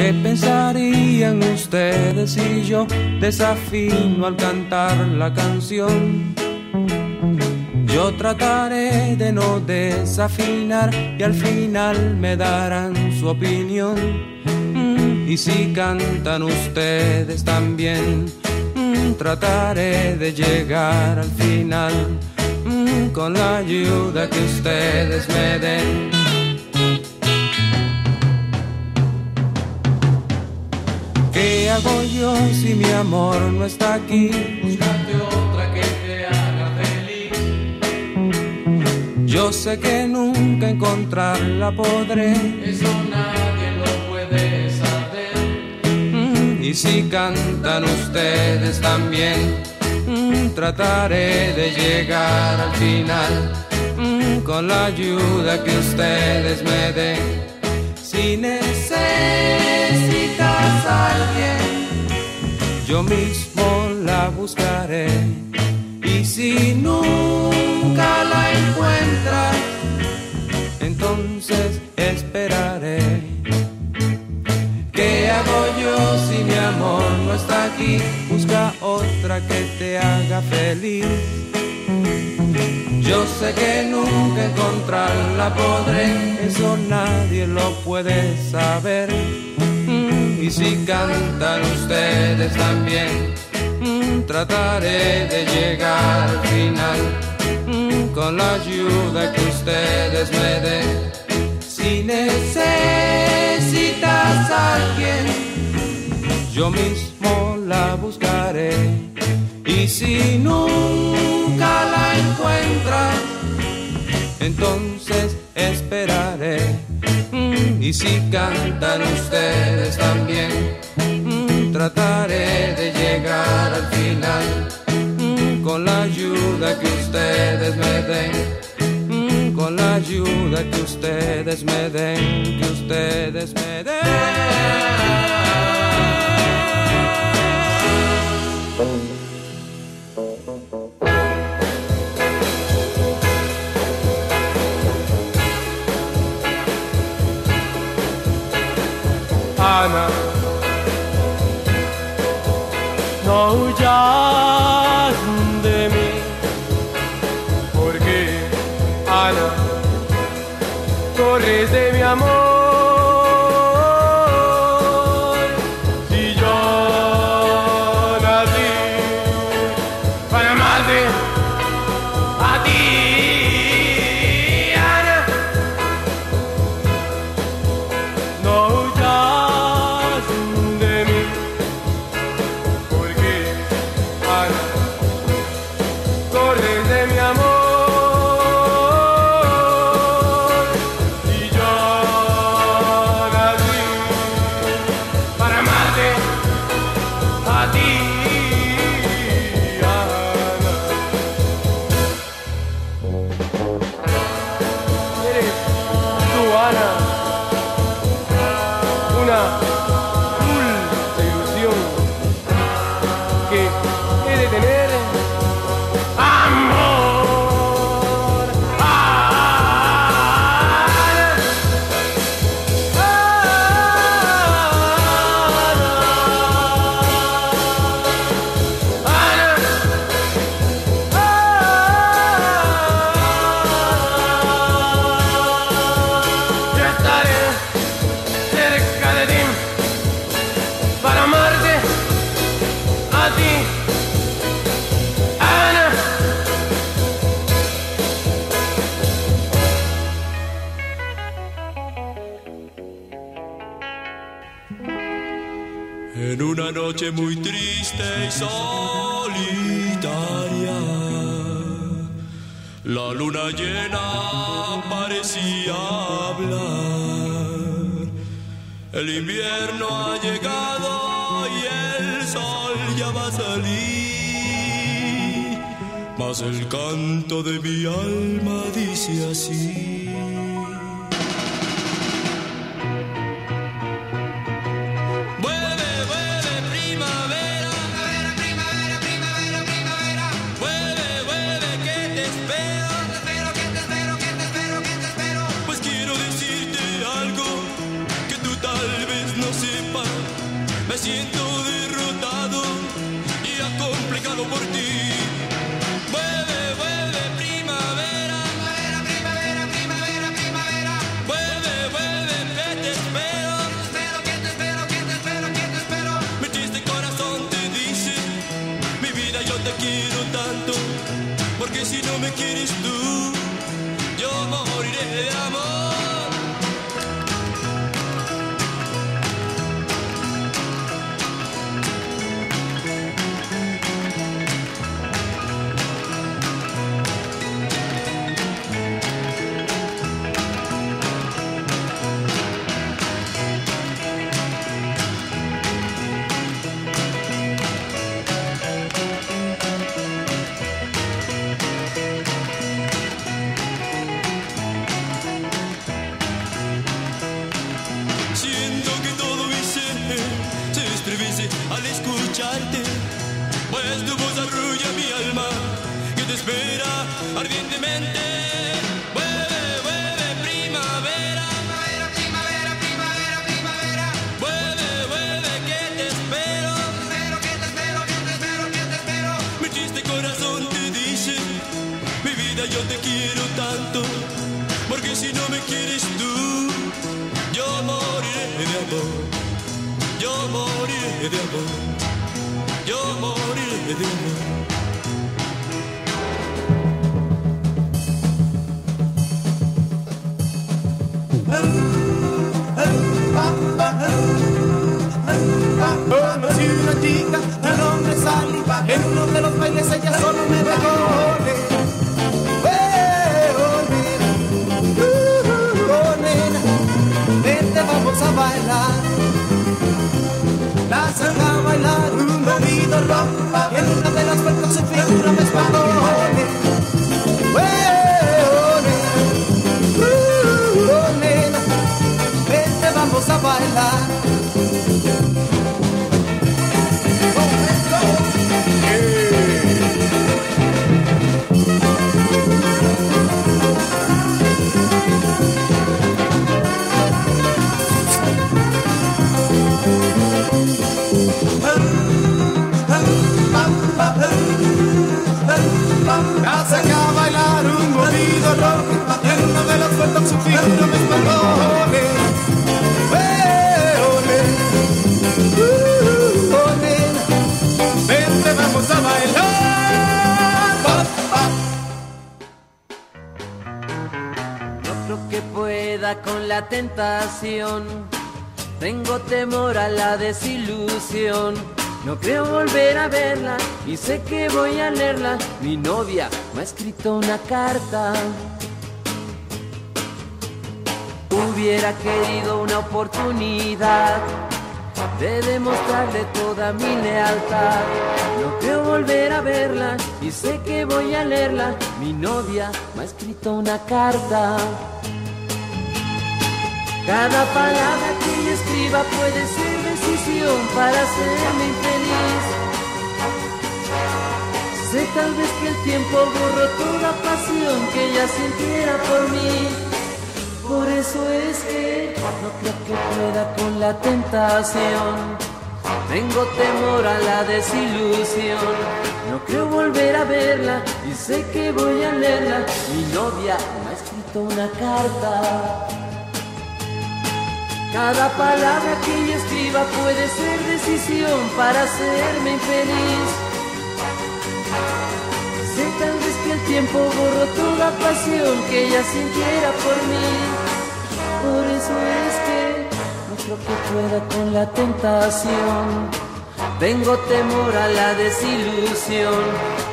¿Qué pensarían ustedes si yo desafino al cantar la canción? Yo trataré de no desafinar y al final me darán su opinión. Mm, y si cantan ustedes también, mm, trataré de llegar al final mm, con la ayuda que ustedes me den. ¿Qué hago yo si mi amor no está aquí? Buscarte otra que te haga feliz. Yo sé que nunca encontrarla podré. Eso nadie lo puede saber. Mm, y si cantan ustedes también, mm, trataré de llegar al final mm, con la ayuda que ustedes me den. Si a alguien, yo mismo la buscaré. Y si nunca la encuentras, entonces esperaré. ¿Qué hago yo si mi amor no está aquí? Busca otra que te haga feliz. Yo sé que nunca encontrarla podré, eso nadie lo puede saber. Y si cantan ustedes también, mm, trataré de llegar al final mm, con la ayuda que ustedes me den. Si necesitas a alguien, yo mismo la buscaré. Y si nunca la encuentras, entonces esperaré. Mm, Y si cantan ustedes también, mm, trataré de llegar al final mm, con la ayuda que ustedes me den. Con la ayuda que ustedes me den, que ustedes me den. Amor. En una noche muy triste y solitaria, la luna llena parecía hablar. El invierno ha llegado y el sol ya va a salir, mas el canto de mi alma dice así. De amor, yo moriré de amor, yo moriré de amor. Conocí una chica de nombre En uno de los bailes ella solo me dejó Saca a bailar un movido rock En una de las puertas su figura me espantó oh. Uh, oh. Vente, vamos a bailar La saqué a bailar un movido rock En una de su figura me espantó Ole, eh, ole, uh. Vente, vamos a bailar creo que pueda con la tentación. Tengo temor a la desilusión. No creo volver a verla y sé que voy a leerla. Mi novia me ha escrito una carta. Hubiera querido una oportunidad de demostrarle toda mi lealtad. No creo volver a verla y sé que voy a leerla. Mi novia me ha escrito una carta. Cada palabra que ella escriba puede ser para hacerme infeliz. Sé tal vez que el tiempo borró toda pasión que ella sintiera por mí. Por eso es que no creo que pueda con la tentación. Tengo temor a la desilusión. No creo volver a verla y sé que voy a leerla. Mi novia me ha escrito una carta. Cada palabra que ella escriba puede ser decisión para hacerme infeliz. Sé tal vez que el tiempo borró toda pasión que ella sintiera por mí. Por eso es que no creo que pueda con la tentación. Tengo temor a la desilusión.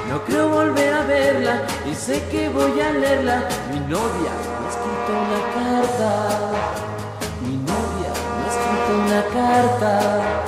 No creo volver a verla y sé que voy a leerla. Mi novia me escrito una carta. Una.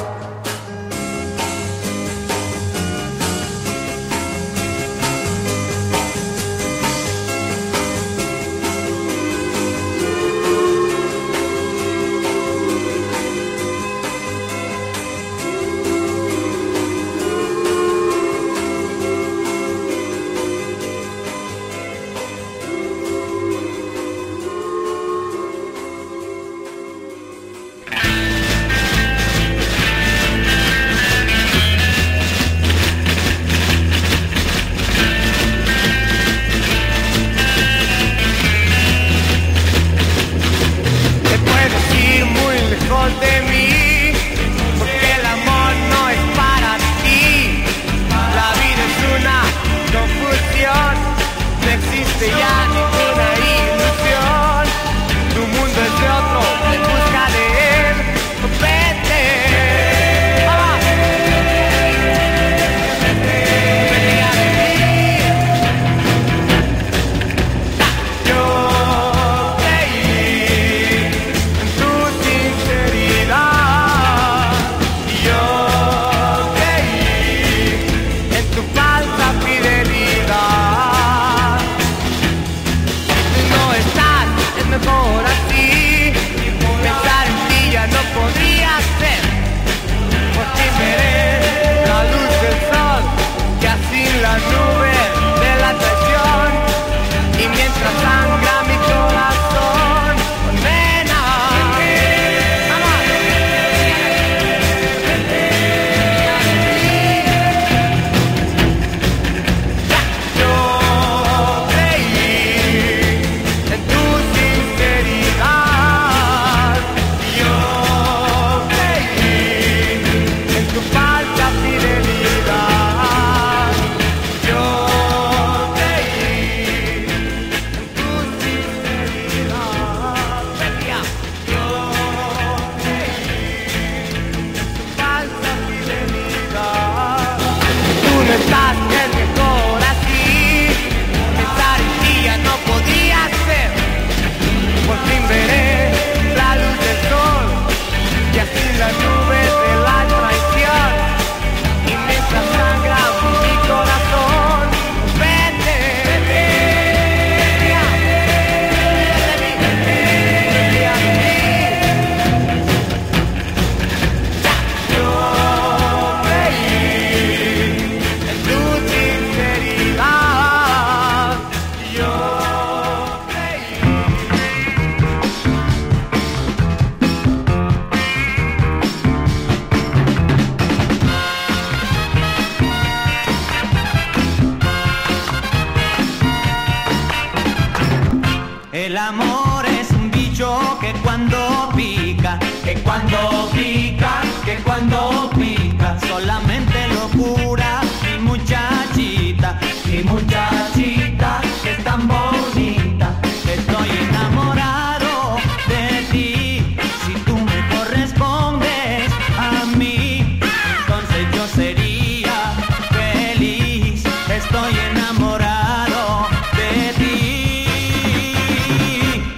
sería feliz, estoy enamorado de ti.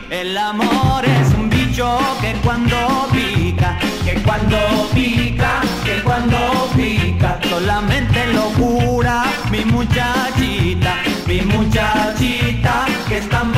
El amor es un bicho que cuando pica, que cuando pica, que cuando pica, solamente lo cura mi muchachita, mi muchachita que es tan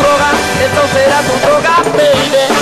droga, esto será tu droga, baby.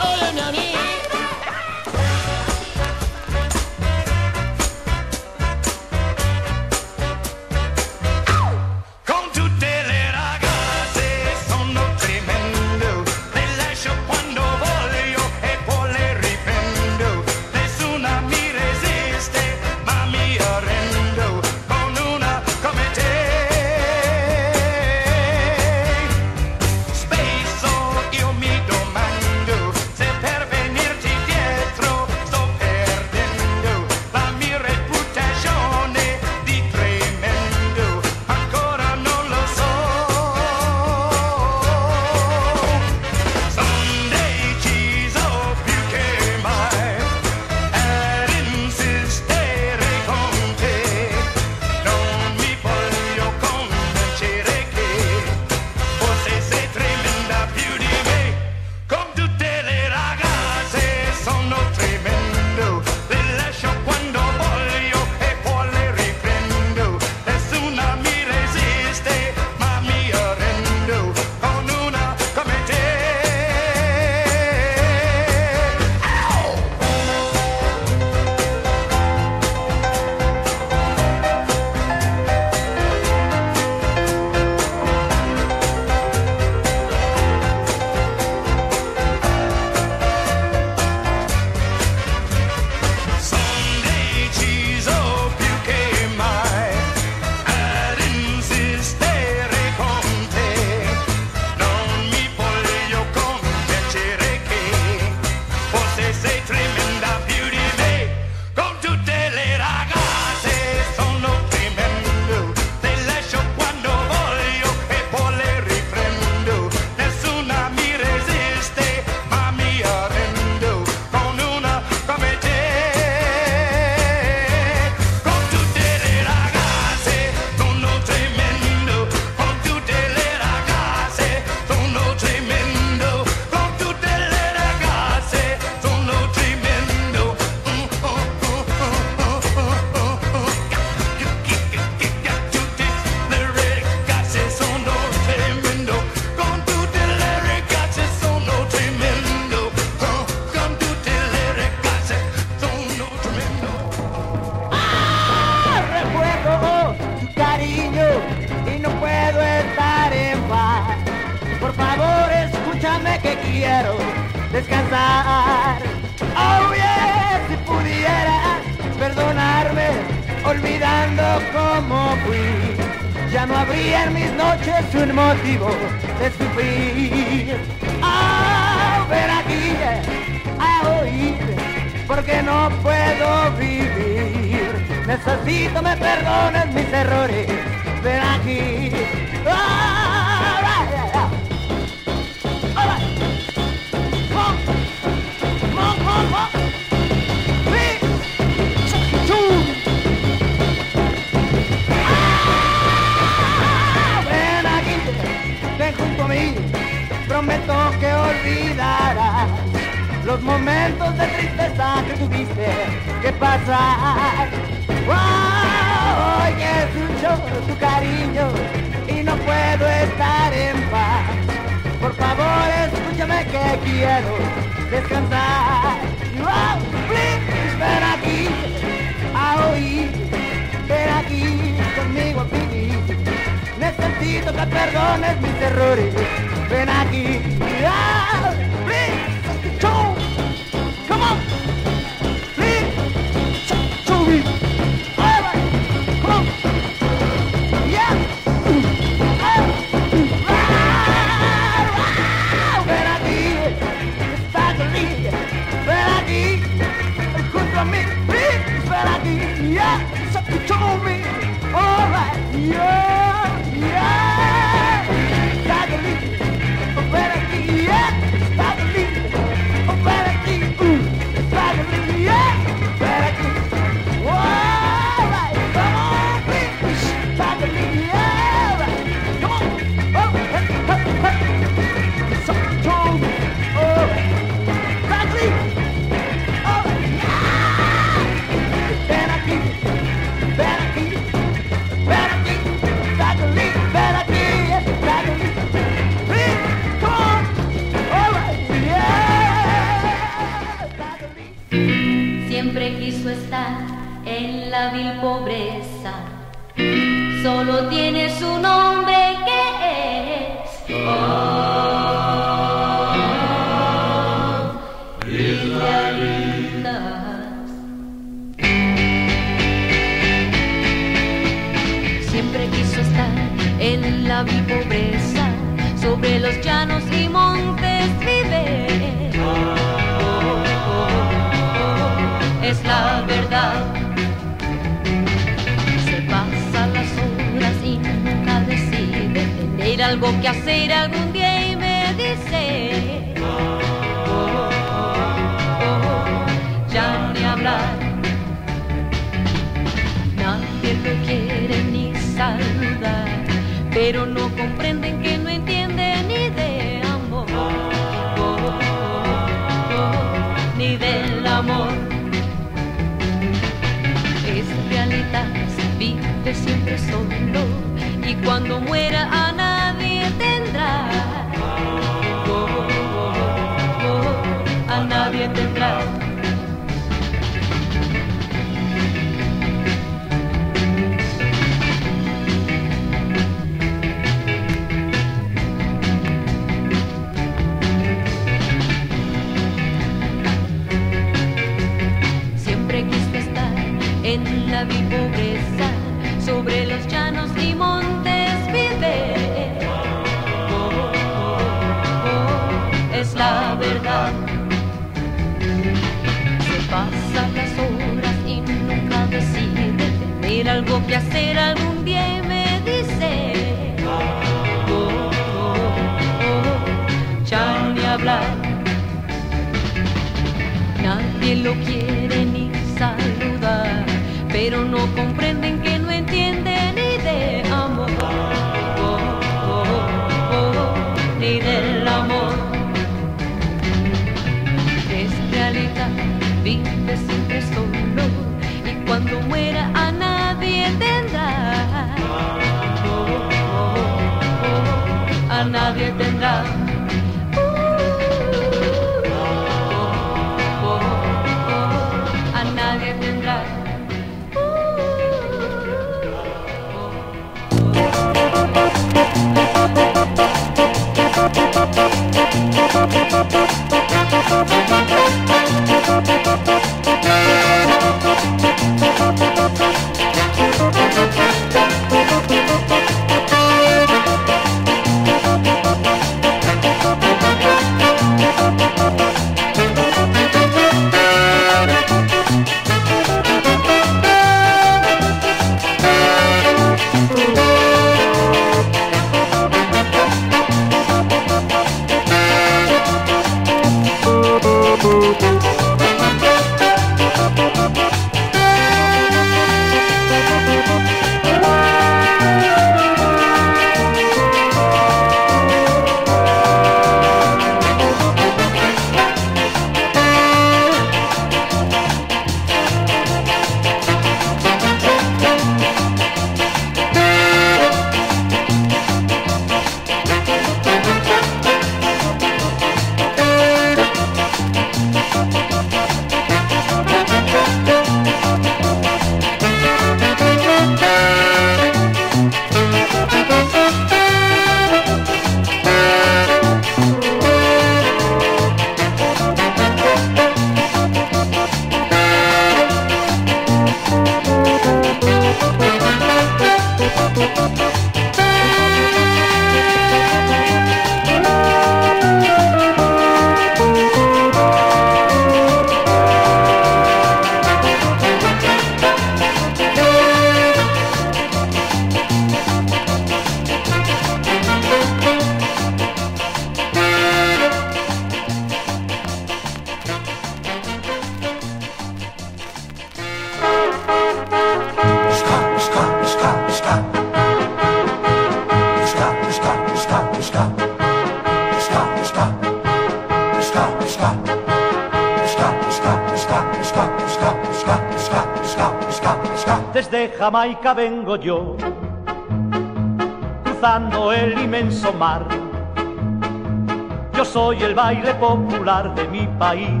Popular de mi país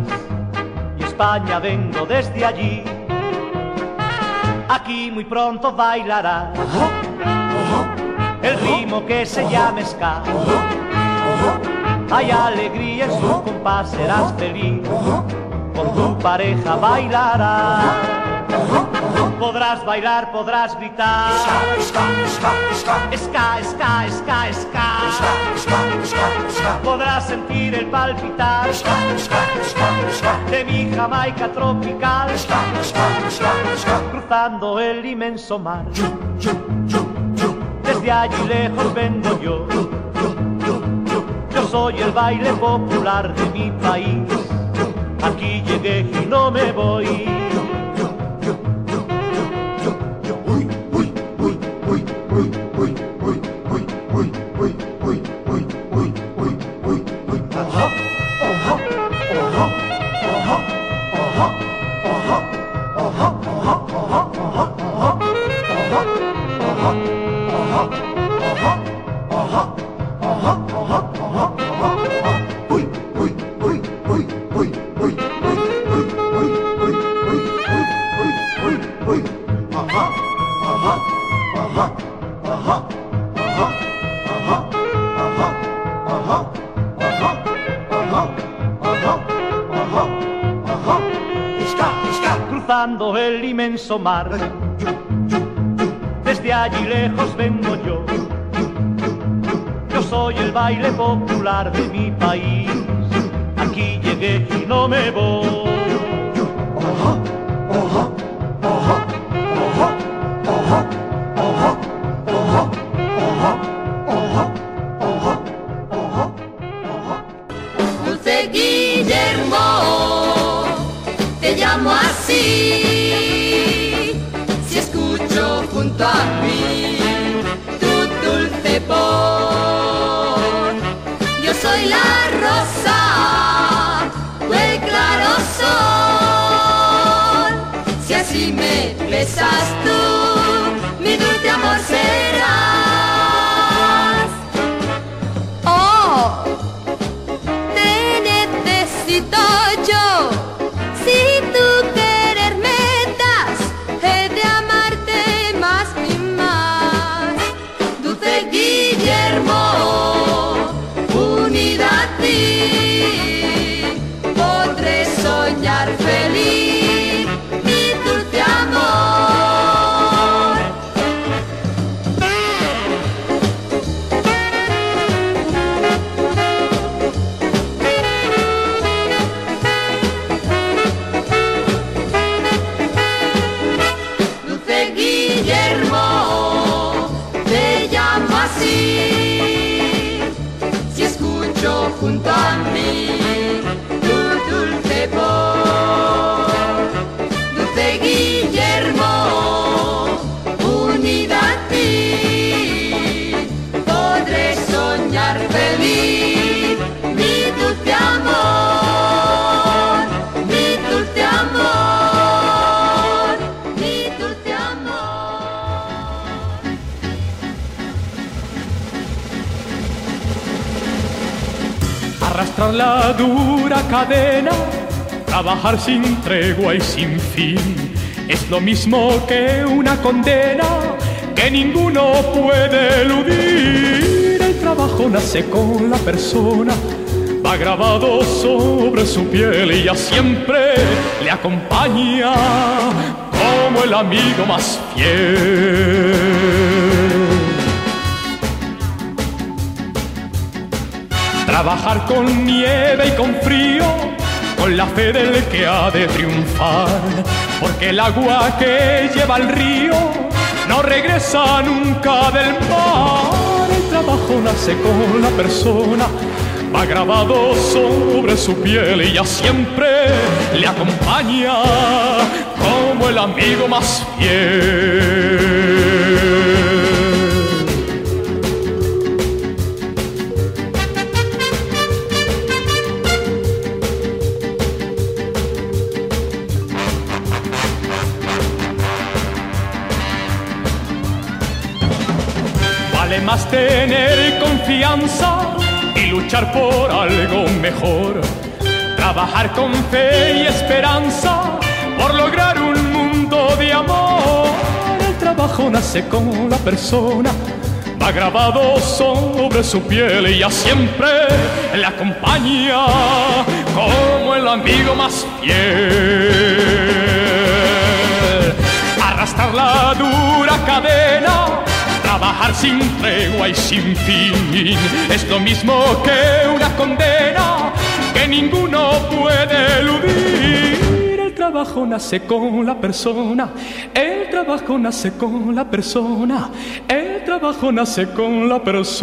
y España vengo desde allí. Aquí muy pronto bailará el ritmo que se llama ska. Hay alegría en su compás, serás feliz. Con tu pareja bailarás. Podrás bailar, podrás gritar. Ska, ska, ska, ska. Podrás sentir el palpitar de mi Jamaica tropical. Cruzando el inmenso mar. Desde allí lejos vengo yo. Yo soy el baile popular de mi país. Aquí llegué y no me voy. El trabajar sin tregua y sin fin, es lo mismo que una condena que ninguno puede eludir. El trabajo nace con la persona, va grabado sobre su piel y ya siempre le acompaña como el amigo más fiel. Trabajar con nieve y con frío, con la fe del que ha de triunfar, porque el agua que lleva el río no regresa nunca del mar. El trabajo nace con la persona, va grabado sobre su piel y ya siempre le acompaña como el amigo más fiel. Por algo mejor. Trabajar con fe y esperanza por lograr un mundo de amor. El trabajo nace con la persona, va grabado sobre su piel y ya siempre le acompaña como el amigo más fiel. Arrastrar la dura cadena trabajar sin tregua y sin fin es lo mismo que una condena que ninguno puede eludir. El trabajo nace con la persona, el trabajo nace con la persona, el trabajo nace con la persona.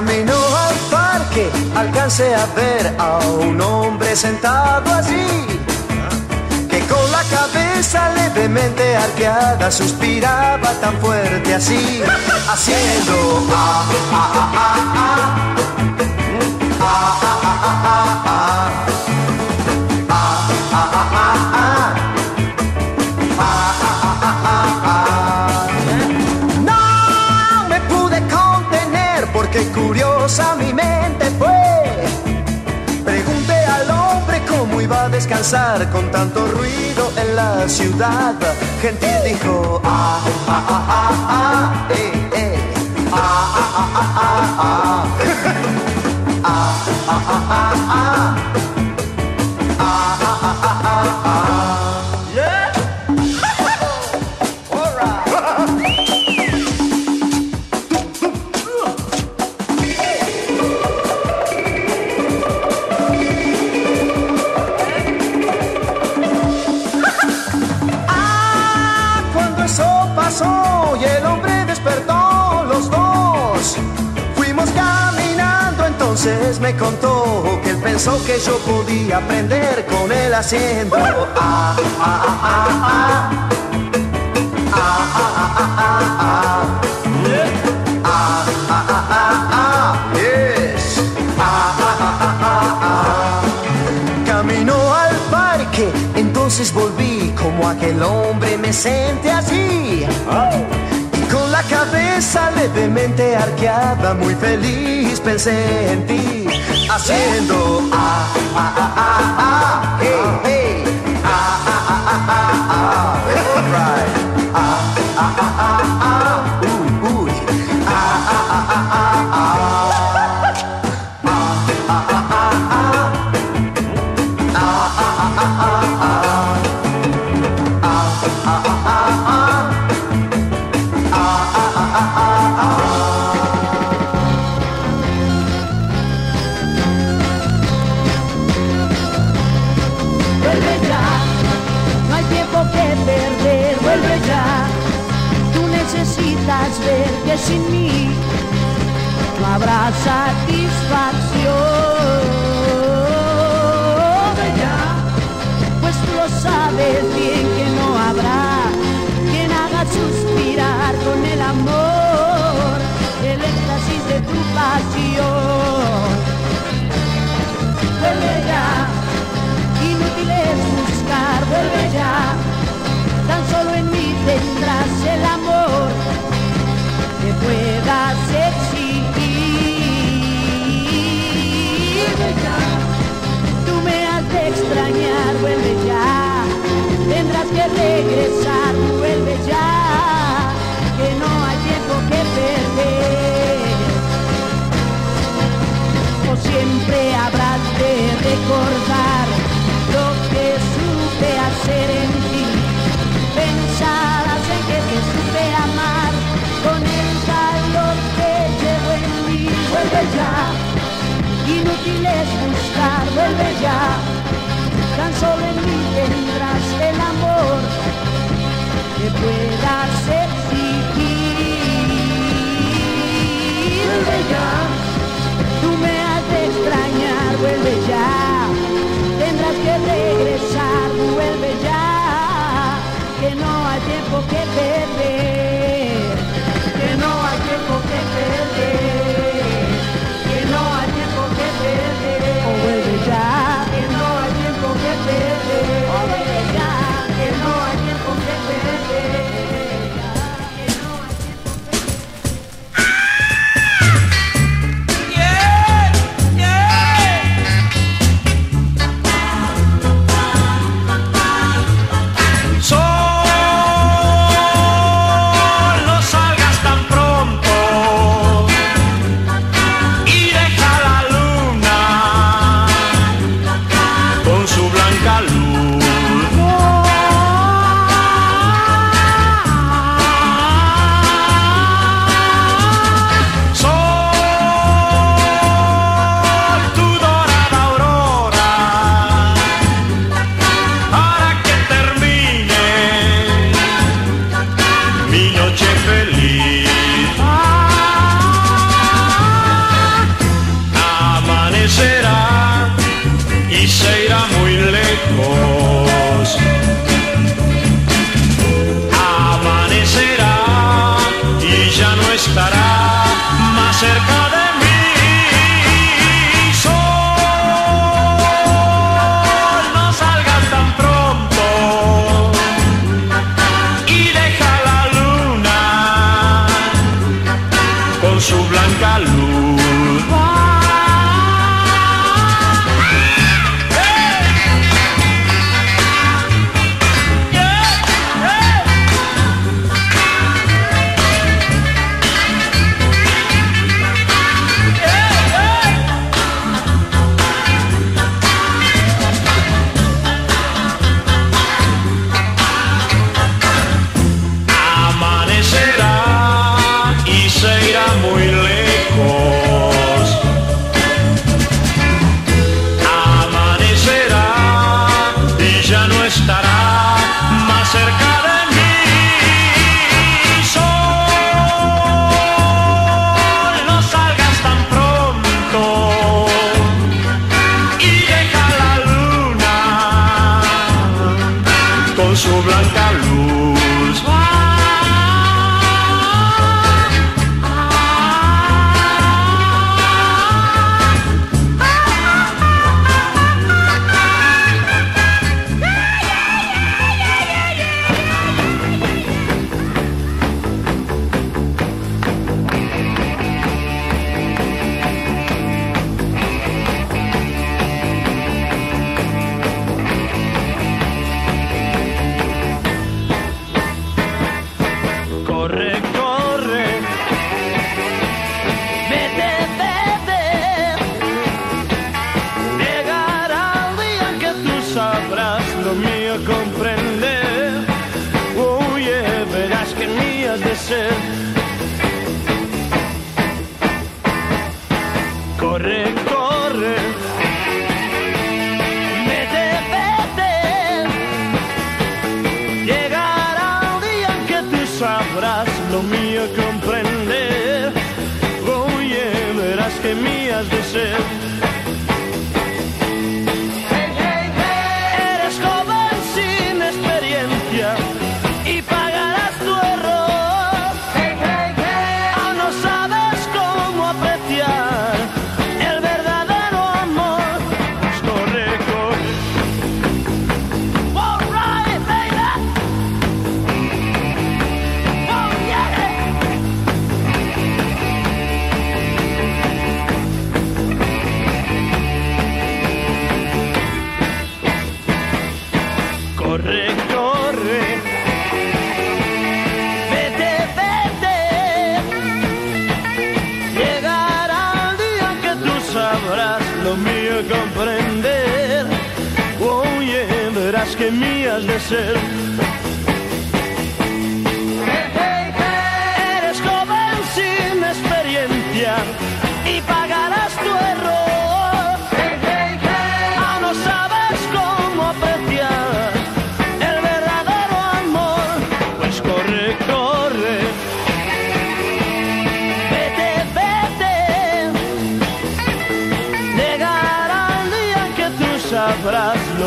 Camino al parque, alcancé a ver a un hombre sentado allí, que con la cabeza levemente arqueada suspiraba tan fuerte así, haciendo ah, ah, ah, ah, ah. a mi mente fue. Pregunté al hombre cómo iba a descansar con tanto ruido en la ciudad. Gentil dijo, ah, ah, ah, ah, ah, eh, ah, ah, ah, ah, ah, ah, ah, ah, ah, ah me contó que él pensó que yo podía aprender con él haciendo. Ah, ah, ah, ah, ah. Ah, ah, ah, ah, ah, ah. Ah, ah, ah, ah, ah. Ah, ah, ah, ah, ah, ah. Camino al parque, entonces volví como aquel hombre me senté allí. Y con la cabeza levemente arqueada, muy feliz pensé en ti. Haciendo ah, ah, ah, ah, ah, hey, hey. Ah, ah, ah, ah, ah, ah. All right. Ah, ah, ah, ah, ah. Recordar lo que supe hacer en ti. Pensarás en que te supe amar con el calor que llevo en mí. Vuelve ya, inútil es buscar, vuelve ya.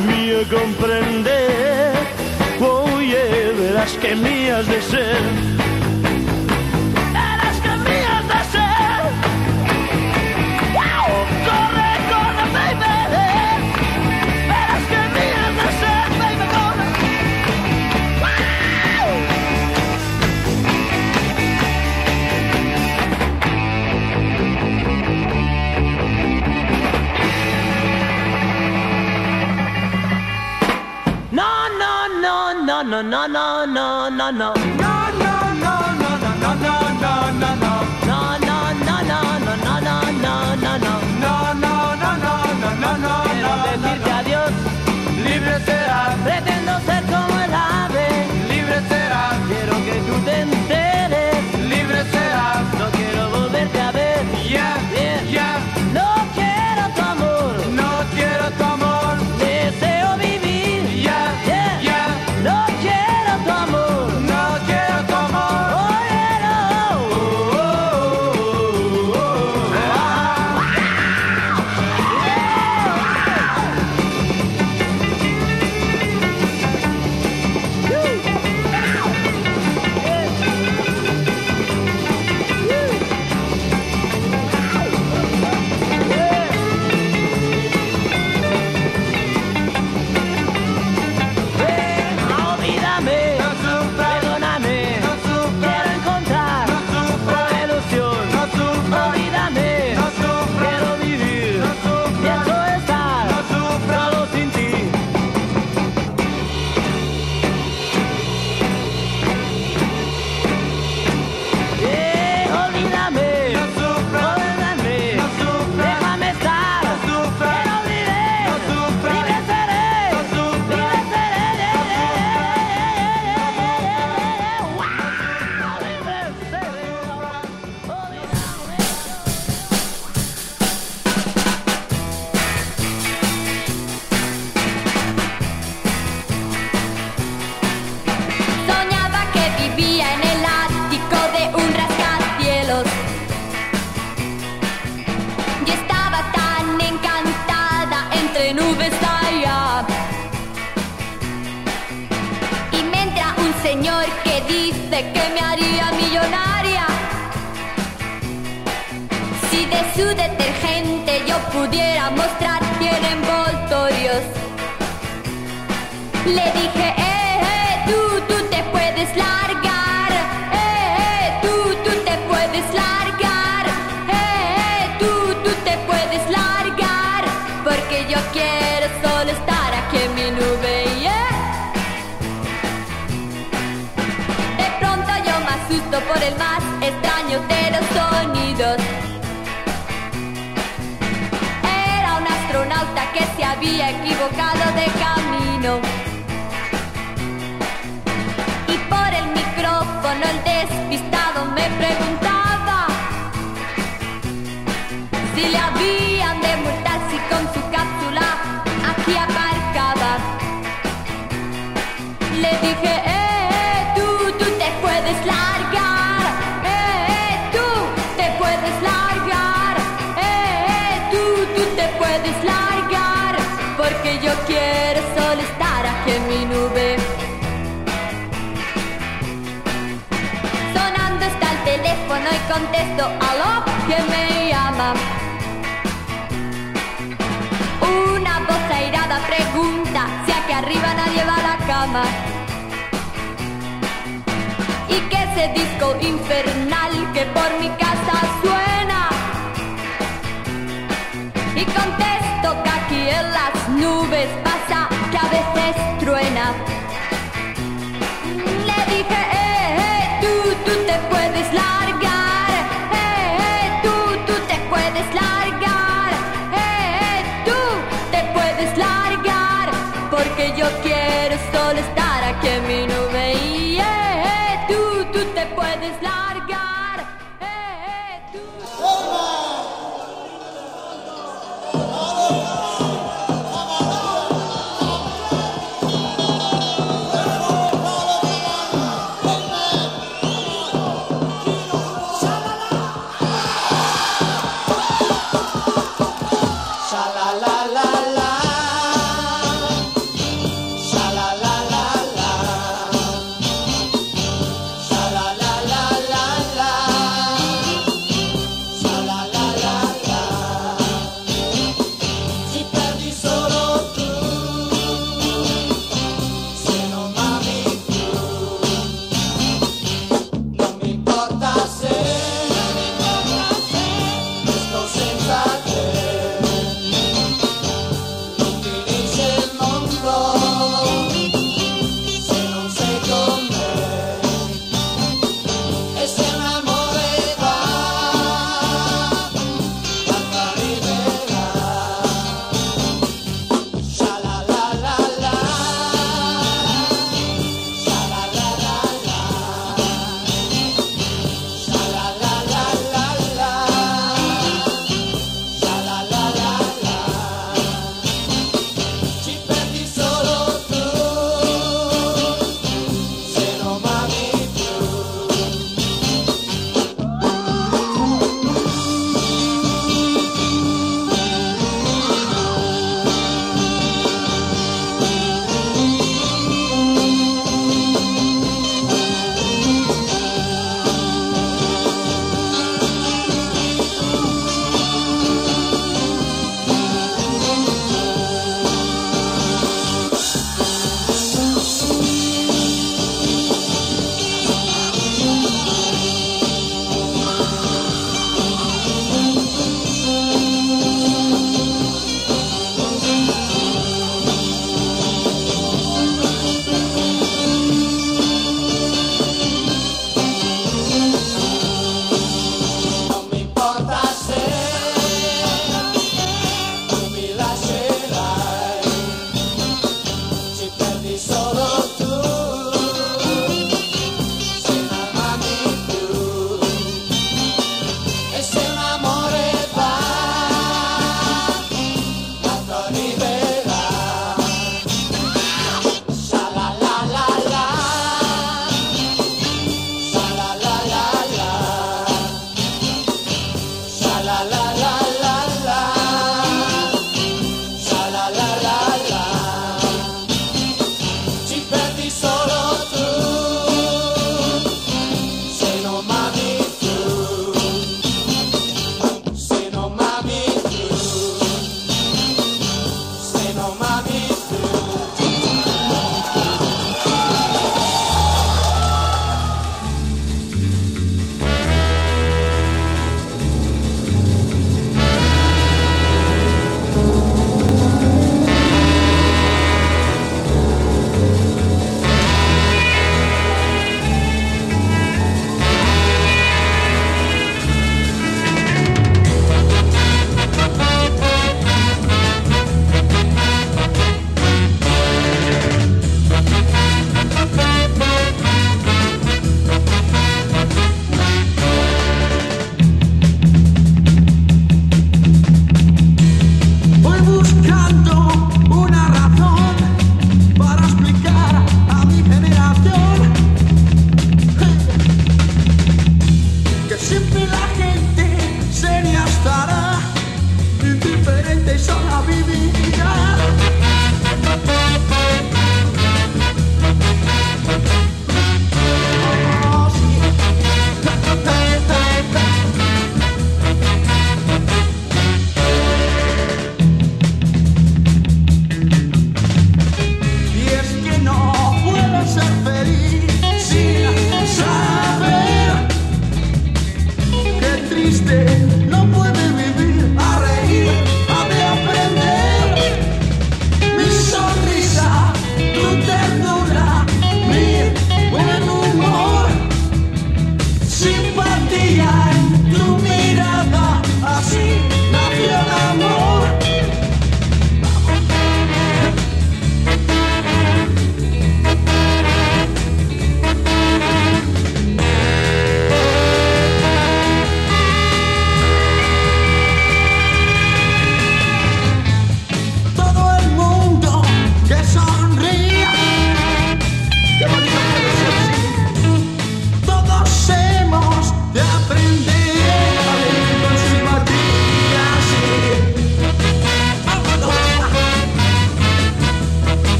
mío comprender, oye, verás que mías de ser no, no, no, no, no, no. No, no. yeah, yeah. contesto que aquí en las nubes pasa que a veces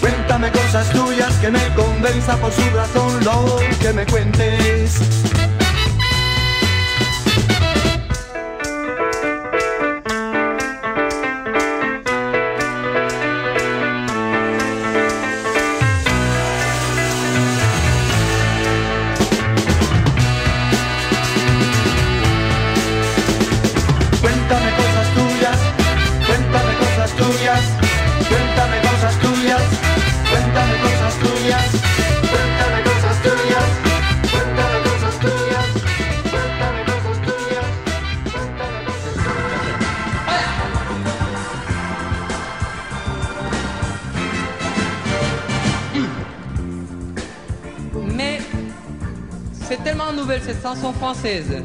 Cuéntame cosas tuyas que me convenza por su razón lo que me cuentes. chansons françaises.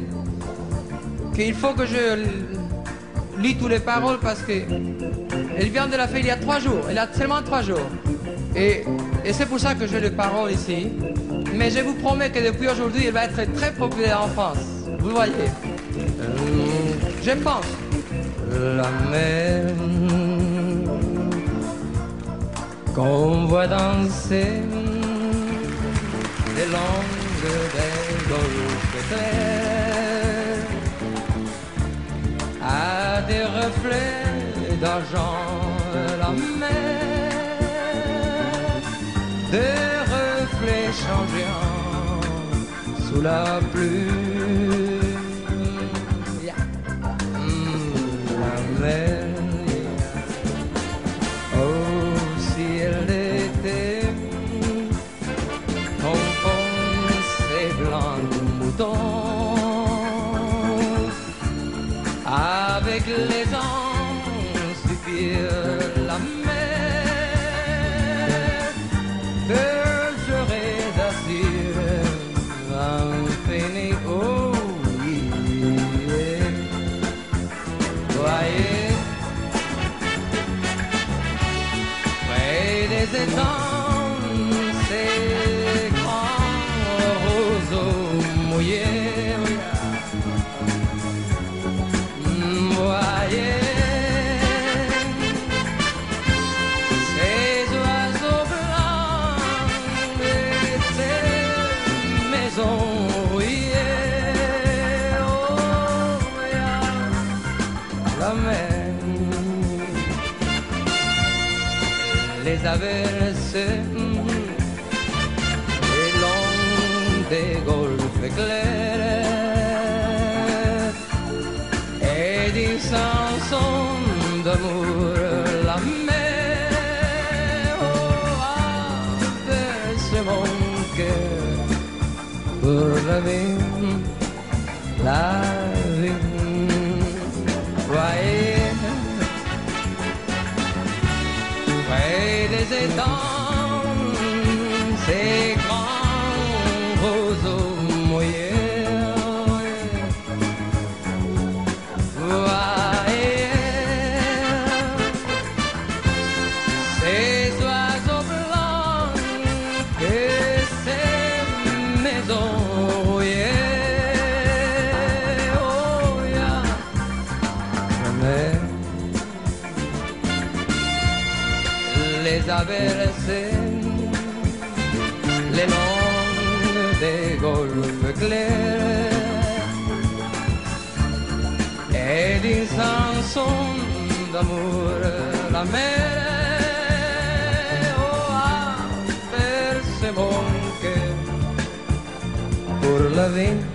Qu'il faut que je lis toutes les paroles parce que elle vient de la faire il y a trois jours. Elle a seulement trois jours. Et, et c'est pour ça que j'ai les paroles ici. Mais je vous promets que depuis aujourd'hui, elle va être très populaire en France. Vous voyez. Euh. Je pense. La mer qu'on voit danser les langues des à des reflets d'argent la mer. Des reflets changeants sous la pluie les averses et long des golfes clairs et des chansons d'amour la mer oh, averse mon cœur pour la vie clairs et des chansons d'amour, la mer, oh, a percé mon cœur pour la vie.